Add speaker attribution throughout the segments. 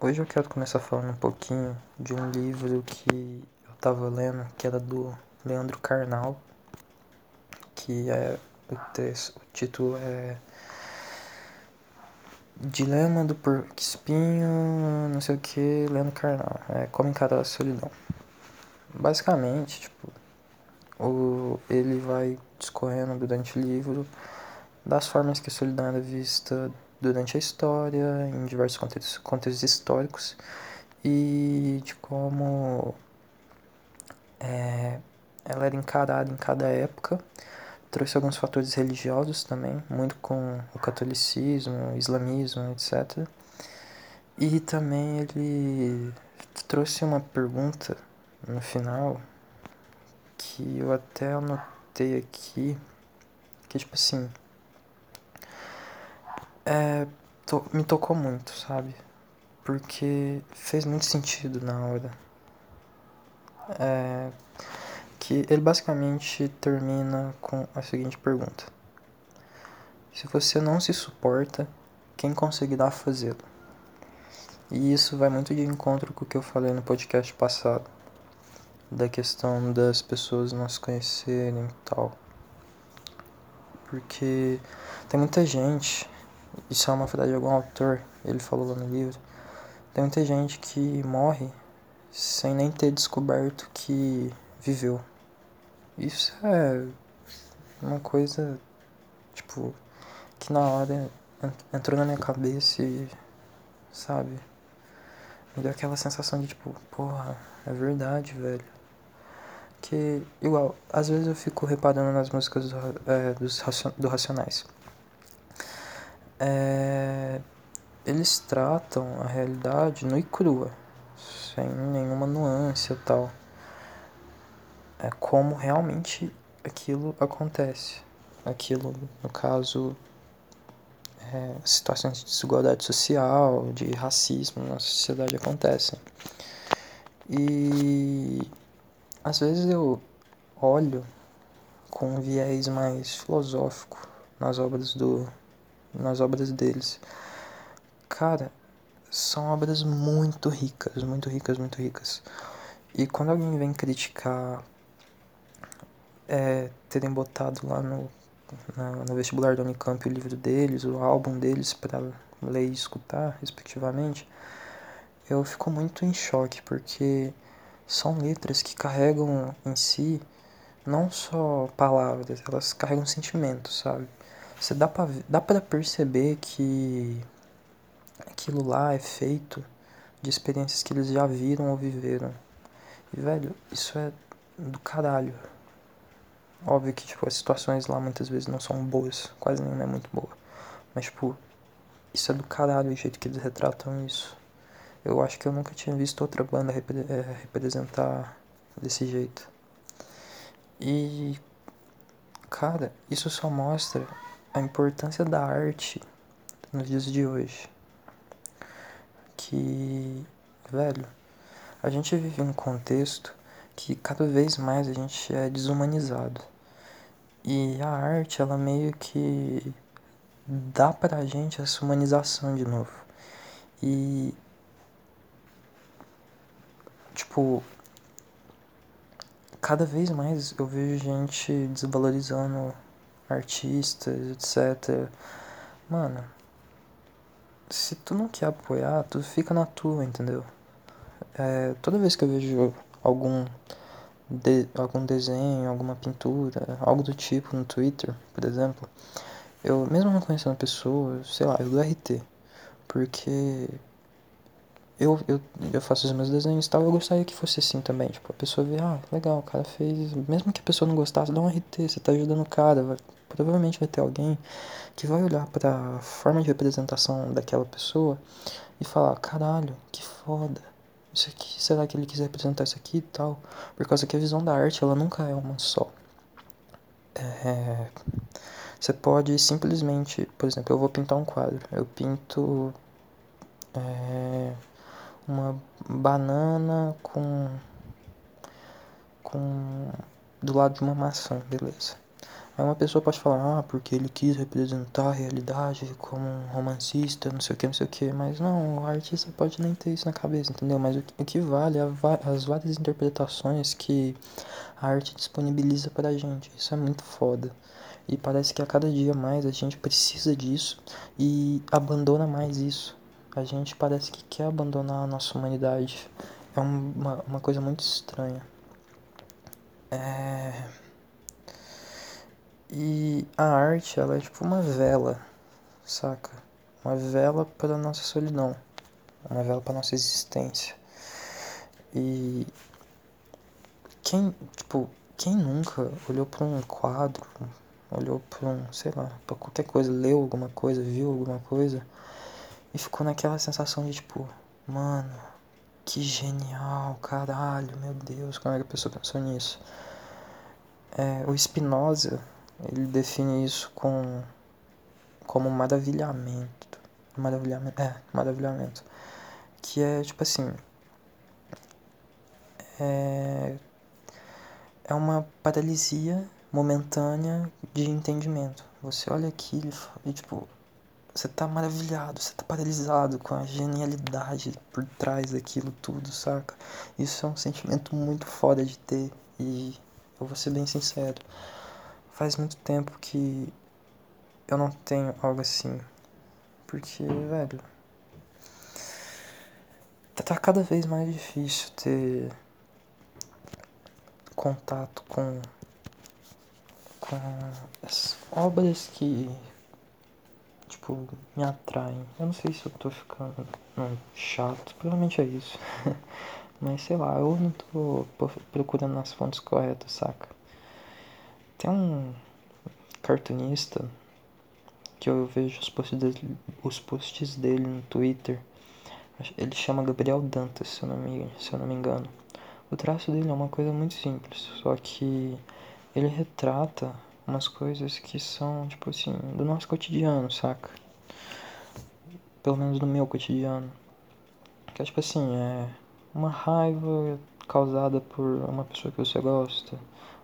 Speaker 1: Hoje eu quero começar falando um pouquinho de um livro que eu tava lendo, que era do Leandro Carnal, que é o, texto, o título é Dilema do Porco Espinho, não sei o que, Leandro Carnal, é Como Encarar a Solidão. Basicamente, tipo, o, ele vai discorrendo durante o livro das formas que a solidão era vista durante a história, em diversos contextos, contextos históricos, e de como é, ela era encarada em cada época. Trouxe alguns fatores religiosos também, muito com o catolicismo, o islamismo, etc. E também ele trouxe uma pergunta no final que eu até anotei aqui, que tipo assim, é, to, me tocou muito, sabe? Porque fez muito sentido na hora. É, que ele basicamente termina com a seguinte pergunta: Se você não se suporta, quem conseguirá fazê-lo? E isso vai muito de encontro com o que eu falei no podcast passado, da questão das pessoas não se conhecerem e tal. Porque tem muita gente isso é uma frase de algum autor, ele falou lá no livro. Tem muita gente que morre sem nem ter descoberto que viveu. Isso é uma coisa, tipo, que na hora entrou na minha cabeça e, sabe, me deu aquela sensação de tipo, porra, é verdade, velho. Que, igual, às vezes eu fico reparando nas músicas do, é, dos, do Racionais é, eles tratam a realidade nua e crua, sem nenhuma nuance e tal. É como realmente aquilo acontece. Aquilo, no caso, é, situações de desigualdade social, de racismo na sociedade acontecem. E às vezes eu olho com um viés mais filosófico nas obras do nas obras deles. Cara, são obras muito ricas, muito ricas, muito ricas. E quando alguém vem criticar é, terem botado lá no, na, no vestibular da Unicamp o livro deles, o álbum deles para ler e escutar, respectivamente, eu fico muito em choque, porque são letras que carregam em si não só palavras, elas carregam sentimentos, sabe? Você dá pra, dá pra perceber que aquilo lá é feito de experiências que eles já viram ou viveram. E, velho, isso é do caralho. Óbvio que, tipo, as situações lá muitas vezes não são boas, quase nenhuma é muito boa. Mas, tipo, isso é do caralho o jeito que eles retratam isso. Eu acho que eu nunca tinha visto outra banda repre é, representar desse jeito. E, cara, isso só mostra a importância da arte nos dias de hoje. Que, velho, a gente vive um contexto que cada vez mais a gente é desumanizado. E a arte, ela meio que dá pra gente essa humanização de novo. E tipo, cada vez mais eu vejo gente desvalorizando artistas, etc. Mano, se tu não quer apoiar, tu fica na tua, entendeu? É, toda vez que eu vejo algum, de, algum desenho, alguma pintura, algo do tipo no Twitter, por exemplo, eu, mesmo não conhecendo a pessoa, sei lá, eu dou RT. Porque eu, eu, eu faço os meus desenhos e tal, eu gostaria que fosse assim também. Tipo, a pessoa vê, ah, legal, o cara fez. Mesmo que a pessoa não gostasse, dá um RT, você tá ajudando o cara, vai, provavelmente vai ter alguém que vai olhar para a forma de representação daquela pessoa e falar, caralho, que foda. Isso aqui, será que ele quis representar isso aqui e tal? Por causa que a visão da arte, ela nunca é uma só. É, você pode simplesmente, por exemplo, eu vou pintar um quadro. Eu pinto é, uma banana com, com do lado de uma maçã, beleza. Aí uma pessoa pode falar, ah, porque ele quis representar a realidade como um romancista, não sei o que, não sei o que, mas não, o artista pode nem ter isso na cabeça, entendeu? Mas o, o que vale é as várias interpretações que a arte disponibiliza pra gente. Isso é muito foda. E parece que a cada dia mais a gente precisa disso e abandona mais isso. A gente parece que quer abandonar a nossa humanidade. É uma, uma coisa muito estranha. É... E a arte, ela é tipo uma vela, saca? Uma vela para nossa solidão, uma vela para nossa existência. E quem, tipo, quem nunca olhou para um quadro, olhou para um, sei lá, para qualquer coisa, leu alguma coisa, viu alguma coisa e ficou naquela sensação de tipo, mano, que genial, caralho, meu Deus, como é que a pessoa pensou nisso? É, o Spinoza, ele define isso com, como maravilhamento. Maravilhamento, é, maravilhamento. Que é tipo assim. É, é uma paralisia momentânea de entendimento. Você olha aquilo e tipo, você tá maravilhado, você tá paralisado com a genialidade por trás daquilo tudo, saca? Isso é um sentimento muito foda de ter e eu vou ser bem sincero. Faz muito tempo que eu não tenho algo assim. Porque, velho. Tá cada vez mais difícil ter contato com, com as obras que tipo, me atraem. Eu não sei se eu tô ficando não, chato, provavelmente é isso. Mas sei lá, eu não tô procurando nas fontes corretas, saca? Tem um cartunista que eu vejo os posts dele, os posts dele no Twitter. Ele chama Gabriel Dantas, se eu, não me, se eu não me engano. O traço dele é uma coisa muito simples, só que ele retrata umas coisas que são, tipo assim, do nosso cotidiano, saca? Pelo menos do meu cotidiano. Que é tipo assim, é uma raiva causada por uma pessoa que você gosta.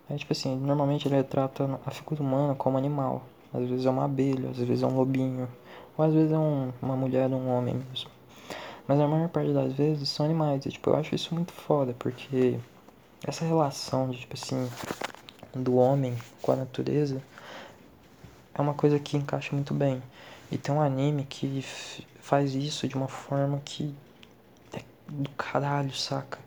Speaker 1: É tipo assim, normalmente ele retrata a figura humana como animal. Às vezes é uma abelha, às vezes é um lobinho, ou às vezes é um, uma mulher ou um homem mesmo. Mas a maior parte das vezes são animais. E tipo, eu acho isso muito foda, porque essa relação de tipo assim, do homem com a natureza é uma coisa que encaixa muito bem. E tem um anime que faz isso de uma forma que é do caralho, saca?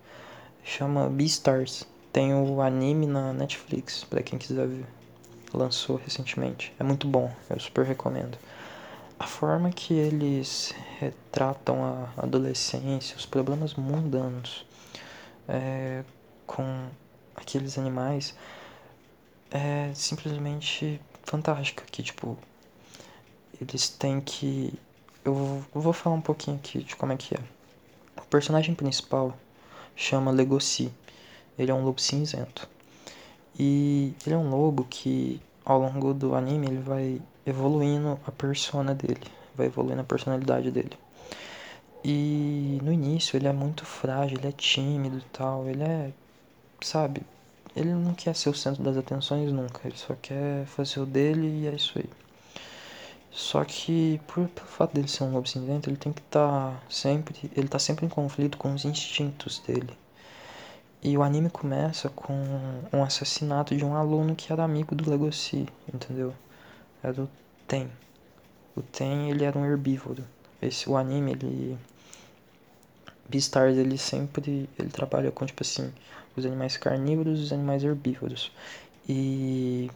Speaker 1: Chama Beastars. Tem o anime na Netflix, para quem quiser ver. Lançou recentemente. É muito bom, eu super recomendo. A forma que eles retratam a adolescência, os problemas mundanos é, com aqueles animais é simplesmente fantástica. Que, tipo, eles têm que. Eu vou falar um pouquinho aqui de como é que é. O personagem principal chama Legoshi. Ele é um lobo cinzento. E ele é um lobo que, ao longo do anime, ele vai evoluindo a persona dele. Vai evoluindo a personalidade dele. E no início ele é muito frágil, ele é tímido e tal. Ele é, sabe, ele não quer ser o centro das atenções nunca, ele só quer fazer o dele e é isso aí. Só que por, pelo fato dele ser um lobo cinzento, ele tem que estar tá sempre, ele tá sempre em conflito com os instintos dele. E o anime começa com um assassinato de um aluno que era amigo do Legoshi, entendeu? Era o Ten. O Ten, ele era um herbívoro. Esse o anime, ele Beastars, ele sempre ele trabalha com tipo assim, os animais carnívoros e os animais herbívoros. E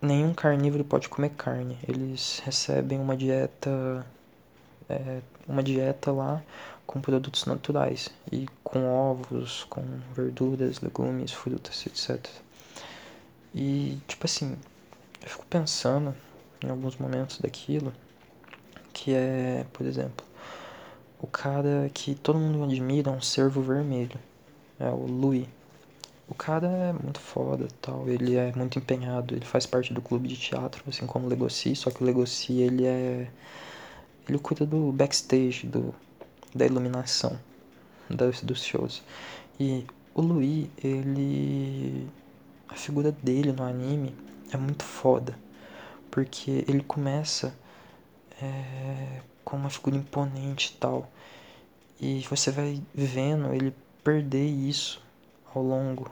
Speaker 1: nenhum carnívoro pode comer carne. Eles recebem uma dieta é, uma dieta lá com produtos naturais e com ovos, com verduras, legumes, frutas, etc. E tipo assim, eu fico pensando em alguns momentos daquilo que é, por exemplo, o cara que todo mundo admira é um cervo vermelho é o Louis. O cara é muito foda tal, ele é muito empenhado, ele faz parte do clube de teatro, assim como o Legoshi, só que o Legoshi ele é. ele cuida do backstage, do, da iluminação dos, dos shows. E o Louis, ele. a figura dele no anime é muito foda. Porque ele começa é, com uma figura imponente e tal. E você vai vendo ele perder isso ao longo.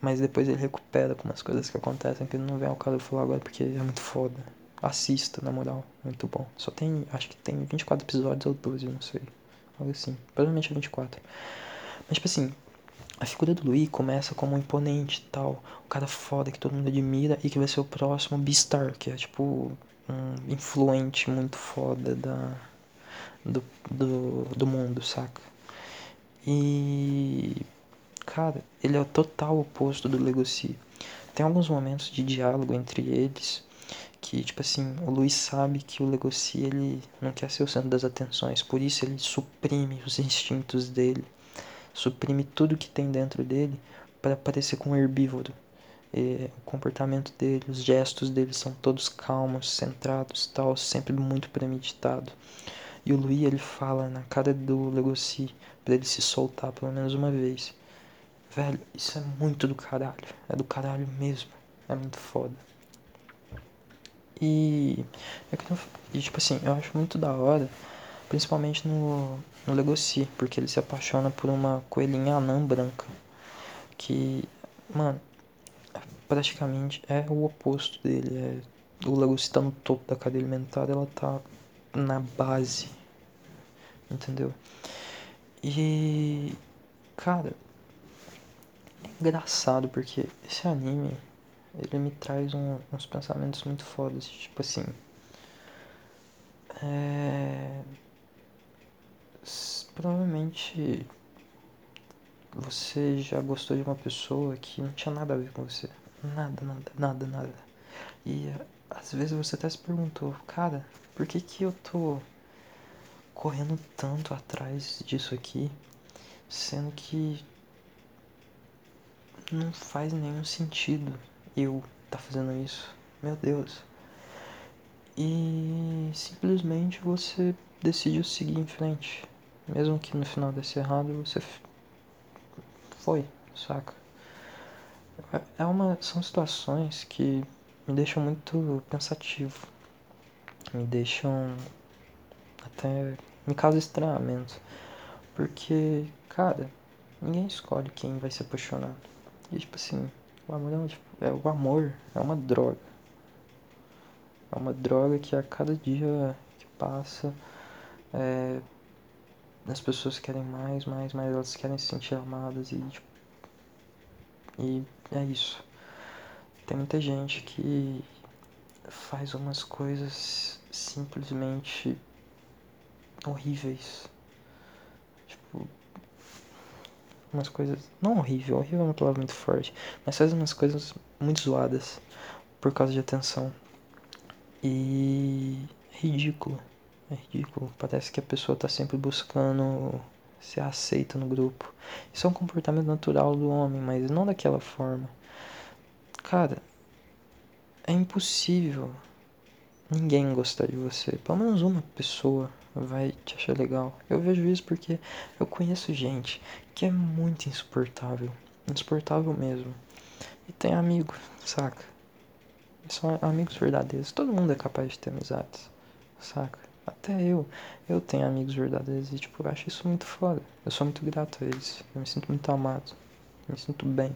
Speaker 1: Mas depois ele recupera com umas coisas que acontecem que não vem ao caso falar agora porque é muito foda. Assista, na moral, muito bom. Só tem, acho que tem 24 episódios ou 12, não sei. Algo assim. Provavelmente é 24. Mas tipo assim, a figura do Louis começa como um imponente tal. O cara foda que todo mundo admira e que vai ser o próximo Beastar, que é tipo um influente muito foda da, do, do, do mundo, saca? E. Cara, ele é o total oposto do Legacy. Tem alguns momentos de diálogo entre eles que, tipo assim, o Luiz sabe que o Legoshi, ele não quer ser o centro das atenções, por isso ele suprime os instintos dele, suprime tudo que tem dentro dele para parecer com um herbívoro. E o comportamento dele, os gestos dele são todos calmos, centrados, tal, sempre muito premeditado. E o Luiz ele fala na cara do Legoshi para ele se soltar pelo menos uma vez. Velho, isso é muito do caralho. É do caralho mesmo. É muito foda. E, e tipo assim, eu acho muito da hora, principalmente no, no Legoshi, porque ele se apaixona por uma coelhinha anã branca. Que, mano, praticamente é o oposto dele. É, o Legoshi tá no topo da cadeia alimentar, ela tá na base. Entendeu? E. Cara. É engraçado porque esse anime ele me traz um, uns pensamentos muito fodas, tipo assim. É... Provavelmente você já gostou de uma pessoa que não tinha nada a ver com você. Nada, nada, nada, nada. E às vezes você até se perguntou, cara, por que que eu tô correndo tanto atrás disso aqui, sendo que não faz nenhum sentido eu tá fazendo isso. Meu Deus. E simplesmente você decidiu seguir em frente. Mesmo que no final desse errado, você foi, saca? É uma, são situações que me deixam muito pensativo. Me deixam até. me causa estranhamento. Porque, cara, ninguém escolhe quem vai se apaixonar. E tipo assim, o amor é, tipo, é, o amor é uma droga. É uma droga que a cada dia que passa é, as pessoas querem mais, mais, mais, elas querem se sentir amadas e tipo, e é isso. Tem muita gente que faz umas coisas simplesmente horríveis. Tipo, umas coisas. Não horrível, horrível é uma palavra muito forte, mas faz umas coisas muito zoadas por causa de atenção. E é ridículo. É ridículo. Parece que a pessoa tá sempre buscando ser aceita no grupo. Isso é um comportamento natural do homem, mas não daquela forma. Cara, é impossível ninguém gostar de você. Pelo menos uma pessoa vai te achar legal. Eu vejo isso porque eu conheço gente que é muito insuportável. Insuportável mesmo. E tem amigos, saca? São amigos verdadeiros. Todo mundo é capaz de ter amizades, saca? Até eu. Eu tenho amigos verdadeiros e, tipo, eu acho isso muito foda. Eu sou muito grato a eles. Eu me sinto muito amado. Eu me sinto bem.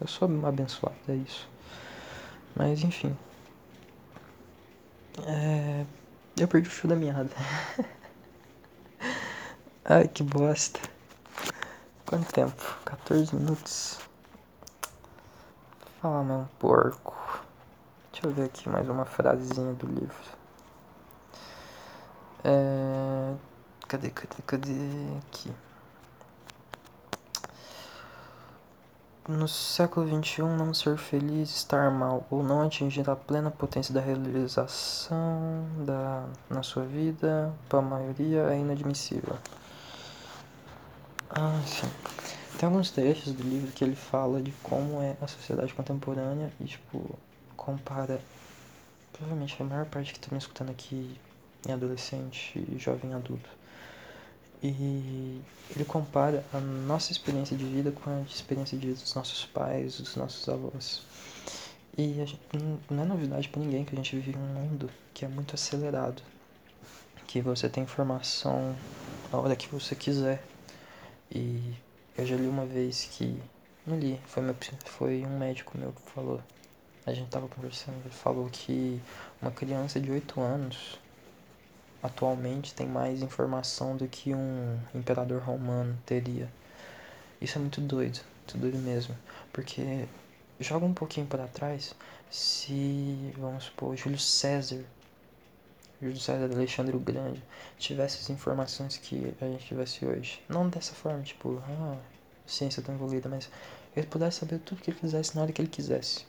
Speaker 1: Eu sou abençoado, é isso. Mas, enfim. É... Eu perdi o fio da meada. Ai, que bosta. Quanto tempo? 14 minutos. Fala, meu porco. Deixa eu ver aqui mais uma frasezinha do livro. É... Cadê, cadê, cadê? Aqui. No século XXI, não ser feliz, estar mal ou não atingir a plena potência da realização da, na sua vida, para a maioria, é inadmissível. Ah, sim. Tem alguns trechos do livro que ele fala de como é a sociedade contemporânea e, tipo, compara. Provavelmente a maior parte que está me escutando aqui é adolescente e jovem adulto e ele compara a nossa experiência de vida com a experiência de vida dos nossos pais, dos nossos avós. E gente, não é novidade para ninguém que a gente vive em um mundo que é muito acelerado. Que você tem informação a hora que você quiser. E eu já li uma vez que. Não li, foi, meu, foi um médico meu que falou. A gente tava conversando, ele falou que uma criança de 8 anos atualmente tem mais informação do que um imperador romano teria. Isso é muito doido, muito doido mesmo. Porque joga um pouquinho para trás, se, vamos supor, Júlio César, Júlio César Alexandre o Grande, tivesse as informações que a gente tivesse hoje. Não dessa forma, tipo, ah, ciência tão evoluída, mas ele pudesse saber tudo que ele quisesse na hora que ele quisesse.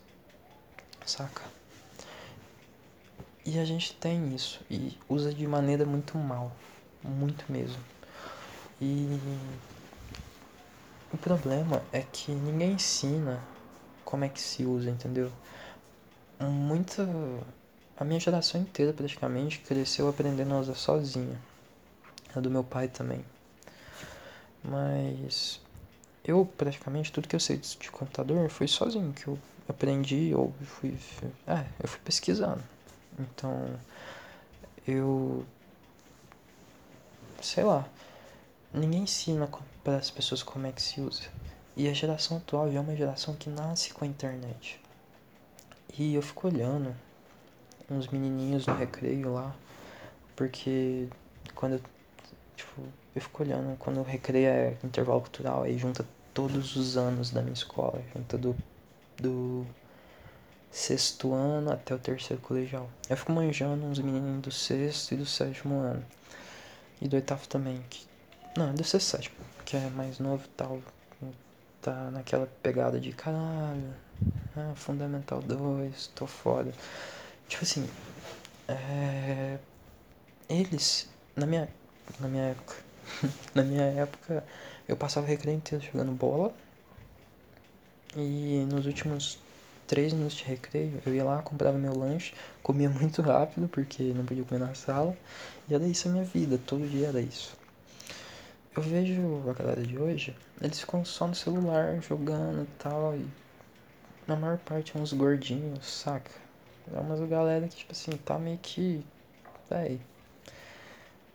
Speaker 1: Saca? E a gente tem isso e usa de maneira muito mal, muito mesmo. E o problema é que ninguém ensina como é que se usa, entendeu? Muita. A minha geração inteira praticamente cresceu aprendendo a usar sozinha. A do meu pai também. Mas eu praticamente tudo que eu sei de computador foi sozinho, que eu aprendi ou fui. É, eu fui pesquisando. Então eu sei lá. Ninguém ensina para as pessoas como é que se usa. E a geração atual é uma geração que nasce com a internet. E eu fico olhando uns menininhos no recreio lá, porque quando tipo, eu fico olhando quando o recreio é intervalo cultural, aí junta todos os anos da minha escola, junta do, do sexto ano até o terceiro colegial. Eu fico manjando uns menininhos do sexto e do sétimo ano. E do oitavo também, que. Não, do sexto sétimo, que é mais novo e tal tá naquela pegada de caralho, ah, Fundamental 2, tô foda. Tipo assim, é... eles, na minha, na minha época, na minha época, eu passava recreio inteiro jogando bola. E nos últimos três minutos de recreio, eu ia lá, comprava meu lanche, comia muito rápido, porque não podia comer na sala. E era isso a minha vida, todo dia era isso. Eu vejo a galera de hoje, eles ficam só no celular jogando e tal. E na maior parte é uns gordinhos, saca? É umas galera que, tipo assim, tá meio que. Véi.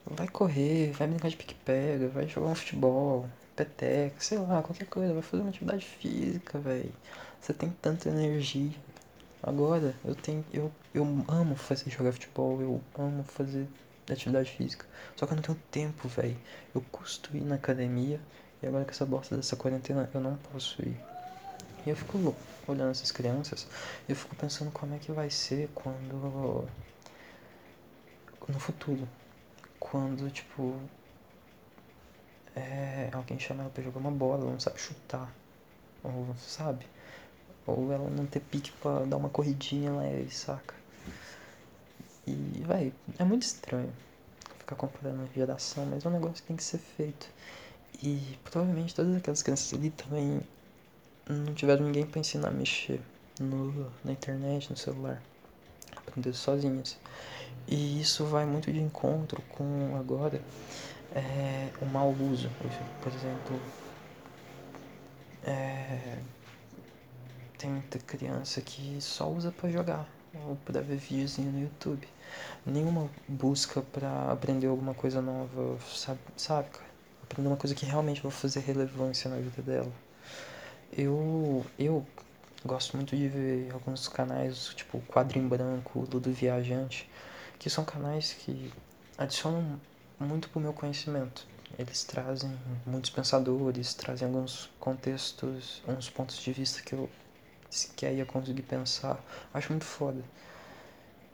Speaker 1: Vai correr, vai brincar de pique-pega, vai jogar um futebol, peteca, sei lá, qualquer coisa, vai fazer uma atividade física, velho. Você tem tanta energia. Agora, eu tenho. Eu, eu amo fazer jogar futebol, eu amo fazer atividade física. Só que eu não tenho tempo, velho. Eu custo ir na academia e agora com essa bosta dessa quarentena eu não posso ir. E eu fico olhando essas crianças e eu fico pensando como é que vai ser quando. No futuro. Quando, tipo. É, alguém chama ela pra jogar uma bola, ela não sabe chutar. Ou sabe? Ou ela não ter pique pra dar uma corridinha leve, saca? E, vai, é muito estranho ficar comparando geração, mas é um negócio que tem que ser feito. E provavelmente todas aquelas crianças ali também não tiveram ninguém para ensinar a mexer no, na internet, no celular. Aprender sozinhas. E isso vai muito de encontro com agora é, o mau uso. Por exemplo, é, tem muita criança que só usa para jogar ou para ver videozinho no YouTube. Nenhuma busca para aprender alguma coisa nova, sabe, sabe, cara? Aprender uma coisa que realmente vai fazer relevância na vida dela. Eu, eu gosto muito de ver alguns canais, tipo Quadro em Branco, Ludo Viajante, que são canais que adicionam muito pro meu conhecimento. Eles trazem muitos pensadores, trazem alguns contextos, uns pontos de vista que eu sequer ia conseguir pensar. Acho muito foda.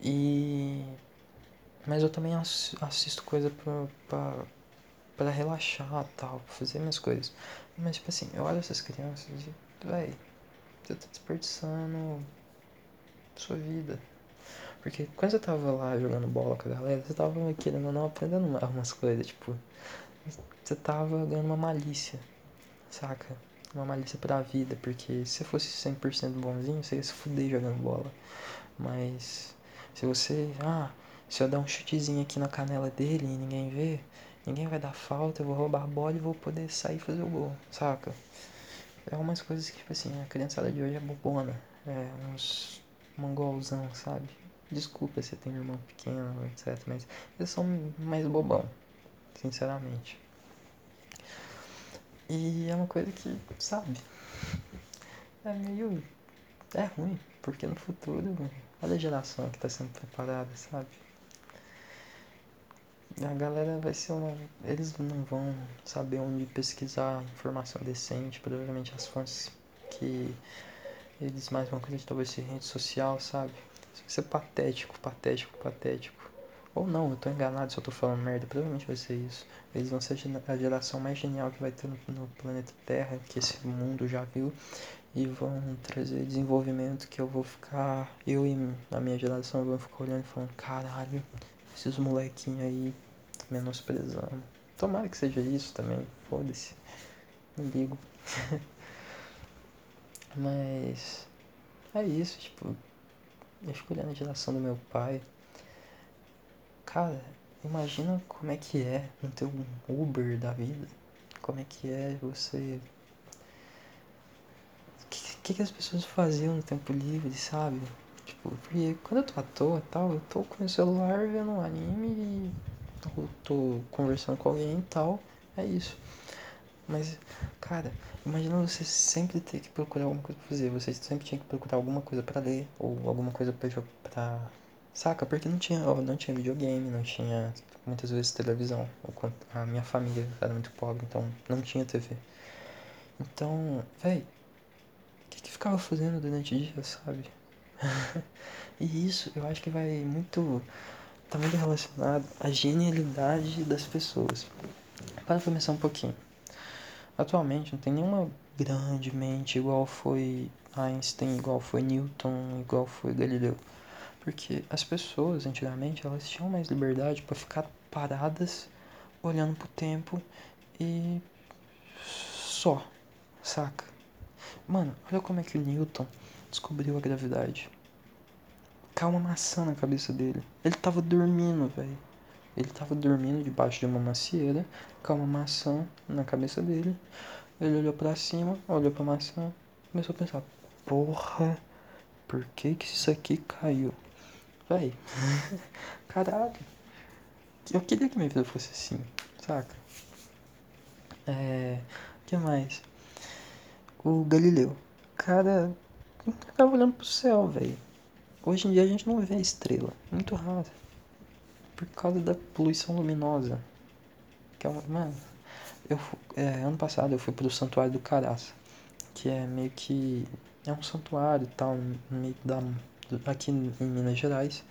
Speaker 1: E. Mas eu também assisto coisa pra, pra, pra relaxar tal, pra fazer minhas coisas. Mas, tipo assim, eu olho essas crianças e, véi, você tá desperdiçando sua vida. Porque quando você tava lá jogando bola com a galera, você tava querendo ou não aprendendo algumas coisas, tipo, você tava ganhando uma malícia, saca? uma malícia pra vida, porque se eu fosse 100% bonzinho, você ia se fuder jogando bola. Mas se você, ah, se eu dar um chutezinho aqui na canela dele e ninguém vê, ninguém vai dar falta, eu vou roubar a bola e vou poder sair e fazer o gol, saca? É umas coisas que, tipo assim, a criançada de hoje é bobona. É uns mongolzão, sabe? Desculpa se tem irmão pequeno, etc. Mas eles são mais bobão, sinceramente. E é uma coisa que, sabe? É meio. É ruim, porque no futuro, olha a geração que tá sendo preparada, sabe? A galera vai ser uma. Eles não vão saber onde pesquisar informação decente, provavelmente as fontes que eles mais vão acreditar vai ser rede social, sabe? Isso ser patético, patético, patético. Ou não, eu tô enganado se eu tô falando merda, provavelmente vai ser isso. Eles vão ser a geração mais genial que vai ter no, no planeta Terra, que esse mundo já viu, e vão trazer desenvolvimento que eu vou ficar, eu e a minha geração vão ficar olhando e falando, caralho, esses molequinhos aí menosprezando. Tomara que seja isso também, foda-se. Não ligo. Mas é isso, tipo, eu a geração do meu pai. Cara, imagina como é que é não ter um Uber da vida. Como é que é você. O que, que, as pessoas faziam no tempo livre, sabe? Tipo, porque quando eu tô à toa tal, eu tô com o celular vendo um anime e tô conversando com alguém e tal. É isso. Mas, cara, imagina você sempre ter que procurar alguma coisa pra fazer. Você sempre tinha que procurar alguma coisa pra ler ou alguma coisa pra, pra Saca? Porque não tinha, não tinha videogame, não tinha muitas vezes televisão. A minha família era muito pobre, então não tinha TV. Então, véi, o que, que ficava fazendo durante o dia, sabe? e isso eu acho que vai muito. tá muito relacionado à genialidade das pessoas. Para começar um pouquinho. Atualmente não tem nenhuma grande mente igual foi Einstein, igual foi Newton, igual foi Galileu. Porque as pessoas antigamente elas tinham mais liberdade para ficar paradas olhando pro tempo e só, saca? Mano, olha como é que o Newton descobriu a gravidade. Caiu uma maçã na cabeça dele. Ele tava dormindo, velho. Ele tava dormindo debaixo de uma macieira, caiu uma maçã na cabeça dele. Ele olhou para cima, olhou pra maçã, começou a pensar: Porra, por que que isso aqui caiu? Véi. Caralho. Eu queria que minha vida fosse assim, saca? É. Que mais? O Galileu. Cara, eu tava olhando pro céu, velho. Hoje em dia a gente não vê estrela. Muito raro. Por causa da poluição luminosa. Que é uma. Mano. Eu, é, ano passado eu fui pro Santuário do Caraça. Que é meio que. É um santuário e tal, meio da aqui em Minas Gerais.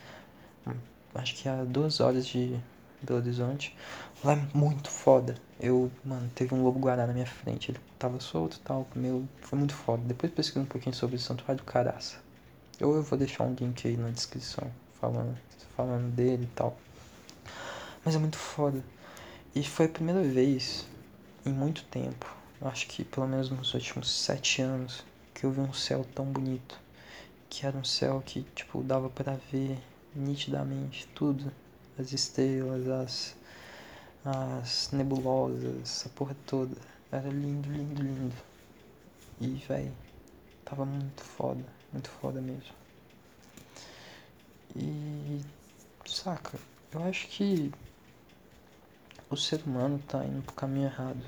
Speaker 1: Acho que há duas horas de Belo Horizonte. Lá é muito foda. Eu, mano, teve um lobo guará na minha frente. Ele tava solto e tal. Meu, foi muito foda. Depois pesquisa um pouquinho sobre o Santuário do Caraça. Ou eu vou deixar um link aí na descrição falando, falando dele e tal. Mas é muito foda. E foi a primeira vez em muito tempo, acho que pelo menos nos últimos sete anos, que eu vi um céu tão bonito que era um céu que, tipo, dava para ver nitidamente tudo. As estrelas, as, as nebulosas, a porra toda. Era lindo, lindo, lindo. E, véi, tava muito foda, muito foda mesmo. E, saca, eu acho que o ser humano tá indo pro caminho errado.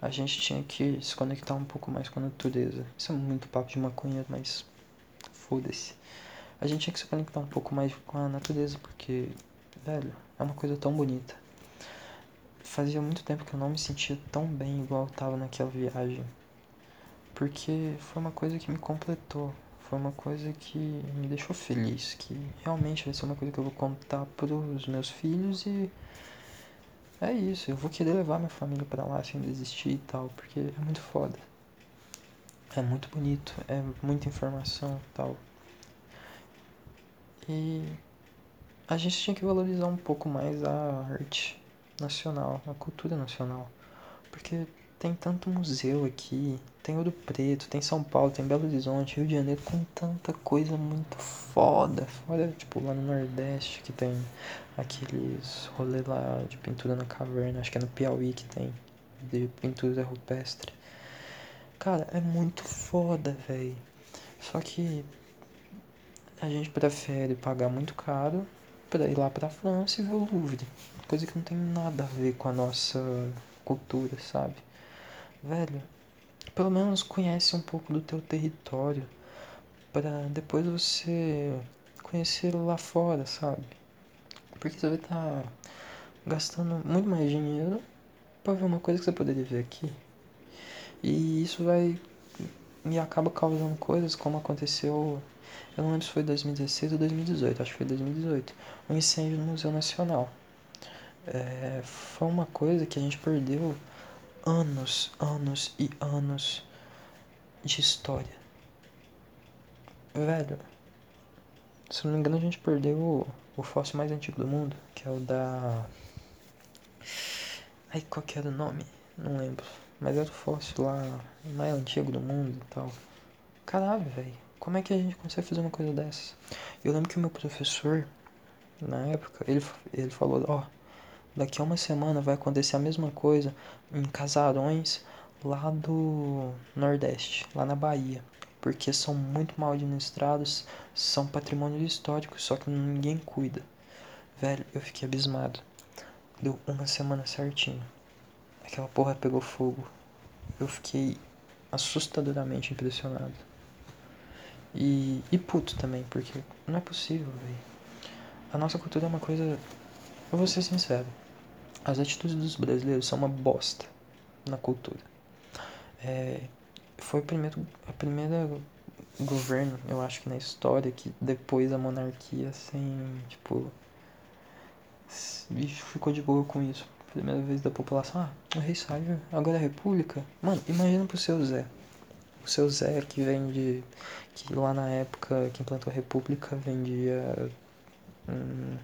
Speaker 1: A gente tinha que se conectar um pouco mais com a natureza. Isso é muito papo de maconha, mas foda-se. A gente tinha que se conectar um pouco mais com a natureza, porque, velho, é uma coisa tão bonita. Fazia muito tempo que eu não me sentia tão bem igual eu tava naquela viagem. Porque foi uma coisa que me completou. Foi uma coisa que me deixou feliz. Que realmente vai ser uma coisa que eu vou contar pros meus filhos e. É isso, eu vou querer levar minha família para lá sem desistir e tal, porque é muito foda. É muito bonito, é muita informação e tal. E a gente tinha que valorizar um pouco mais a arte nacional, a cultura nacional. Porque tem tanto museu aqui, tem Ouro Preto, tem São Paulo, tem Belo Horizonte, Rio de Janeiro, com tanta coisa muito foda. Foda, tipo, lá no Nordeste que tem aqueles rolê lá de pintura na caverna, acho que é no Piauí que tem, de pintura rupestre. Cara, é muito foda, velho. Só que a gente prefere pagar muito caro para ir lá para a França e ver o Louvre. Coisa que não tem nada a ver com a nossa cultura, sabe? Velho, pelo menos conhece um pouco do teu território para depois você conhecer lá fora, sabe? Porque você vai estar tá gastando muito mais dinheiro para ver uma coisa que você poderia ver aqui. E isso vai e acaba causando coisas como aconteceu, eu não lembro se foi 2016 ou 2018, acho que foi 2018, um incêndio no Museu Nacional. É, foi uma coisa que a gente perdeu anos, anos e anos de história. Velho, se não me engano a gente perdeu o, o fóssil mais antigo do mundo, que é o da. Ai, qual que era o nome? Não lembro. Mas era o fóssil lá mais antigo do mundo e tal. Caralho, velho. Como é que a gente consegue fazer uma coisa dessas? Eu lembro que o meu professor, na época, ele, ele falou, ó, daqui a uma semana vai acontecer a mesma coisa em casarões lá do Nordeste, lá na Bahia. Porque são muito mal administrados, são patrimônio histórico, só que ninguém cuida. Velho, eu fiquei abismado. Deu uma semana certinho. Aquela porra pegou fogo. Eu fiquei assustadoramente impressionado. E, e puto também, porque não é possível, velho. A nossa cultura é uma coisa. Eu vou ser sincero. As atitudes dos brasileiros são uma bosta na cultura. É, foi o primeiro, a primeira governo, eu acho que na história, que depois da monarquia, assim, tipo. Ficou de boa com isso primeira vez da população, ah, o rei saiu, agora é república. Mano, imagina pro seu Zé. O seu Zé que vende. que lá na época que implantou a república vendia. Hum,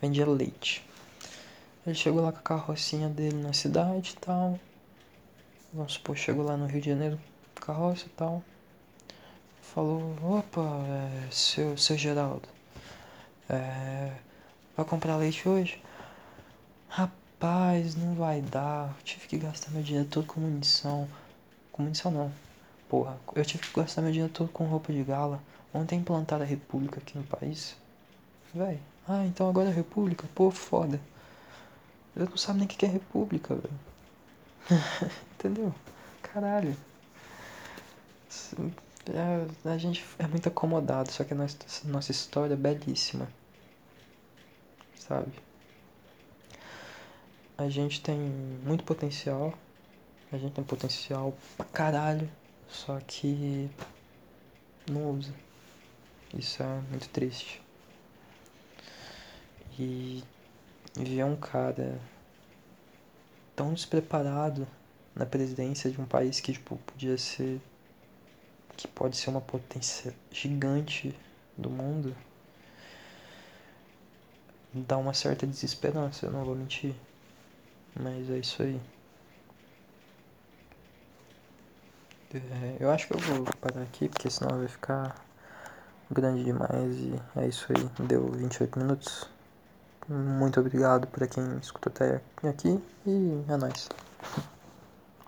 Speaker 1: vendia leite. Ele chegou lá com a carrocinha dele na cidade e tal. Vamos supor, chegou lá no Rio de Janeiro, carroça e tal. Falou, opa, é, seu, seu Geraldo, é, vai comprar leite hoje? Rapaz, não vai dar. Eu tive que gastar meu dinheiro todo com munição. Com munição não. Porra, eu tive que gastar meu dinheiro todo com roupa de gala. Ontem implantaram a república aqui no país. Véi. Ah, então agora é república? Pô, foda. Eu não sabe nem o que é república, velho. Entendeu? Caralho. É, a gente é muito acomodado, só que a nossa, nossa história é belíssima. Sabe? A gente tem muito potencial. A gente tem potencial pra caralho. Só que não usa. Isso é muito triste. E ver um cara tão despreparado na presidência de um país que tipo, podia ser. que pode ser uma potência gigante do mundo dá uma certa desesperança, eu não vou mentir. Mas é isso aí. É, eu acho que eu vou parar aqui, porque senão vai ficar grande demais. E é isso aí. Deu 28 minutos. Muito obrigado para quem escutou até aqui e é nóis.